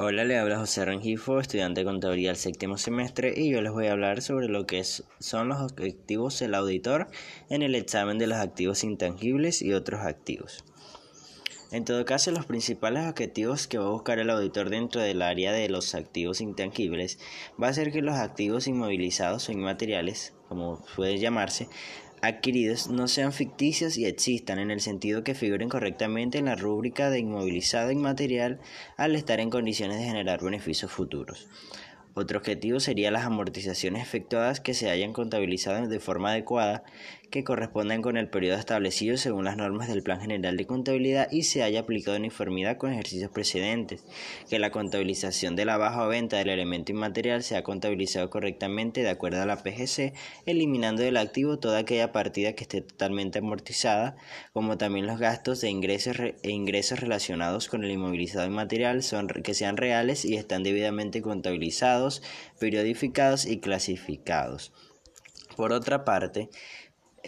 Hola, le habla José Rengifo, estudiante de contaduría del séptimo semestre, y yo les voy a hablar sobre lo que son los objetivos del auditor en el examen de los activos intangibles y otros activos. En todo caso, los principales objetivos que va a buscar el auditor dentro del área de los activos intangibles va a ser que los activos inmovilizados o inmateriales, como puede llamarse, adquiridos no sean ficticios y existan en el sentido que figuren correctamente en la rúbrica de inmovilizado inmaterial al estar en condiciones de generar beneficios futuros. Otro objetivo sería las amortizaciones efectuadas que se hayan contabilizado de forma adecuada, que correspondan con el periodo establecido según las normas del Plan General de Contabilidad y se haya aplicado en uniformidad con ejercicios precedentes, que la contabilización de la baja o venta del elemento inmaterial sea contabilizado correctamente de acuerdo a la PGC, eliminando del activo toda aquella partida que esté totalmente amortizada, como también los gastos de ingresos e ingresos relacionados con el inmovilizado inmaterial son, que sean reales y están debidamente contabilizados periodificados y clasificados. Por otra parte,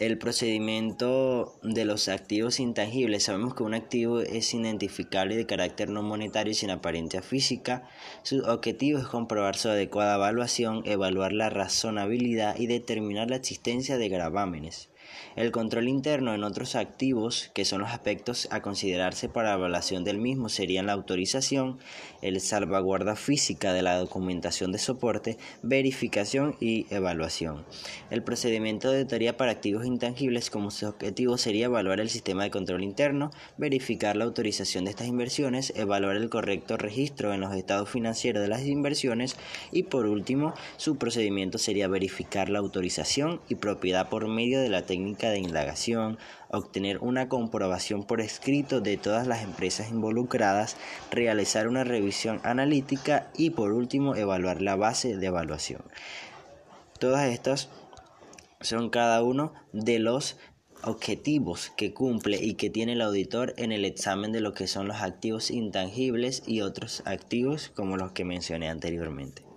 el procedimiento de los activos intangibles. Sabemos que un activo es identificable de carácter no monetario y sin apariencia física. Su objetivo es comprobar su adecuada evaluación, evaluar la razonabilidad y determinar la existencia de gravámenes. El control interno en otros activos, que son los aspectos a considerarse para la evaluación del mismo, serían la autorización, el salvaguarda física de la documentación de soporte, verificación y evaluación. El procedimiento de auditoría para activos intangibles como su objetivo sería evaluar el sistema de control interno, verificar la autorización de estas inversiones, evaluar el correcto registro en los estados financieros de las inversiones y por último, su procedimiento sería verificar la autorización y propiedad por medio de la técnica de indagación, obtener una comprobación por escrito de todas las empresas involucradas, realizar una revisión analítica y por último evaluar la base de evaluación. Todas estas son cada uno de los objetivos que cumple y que tiene el auditor en el examen de lo que son los activos intangibles y otros activos como los que mencioné anteriormente.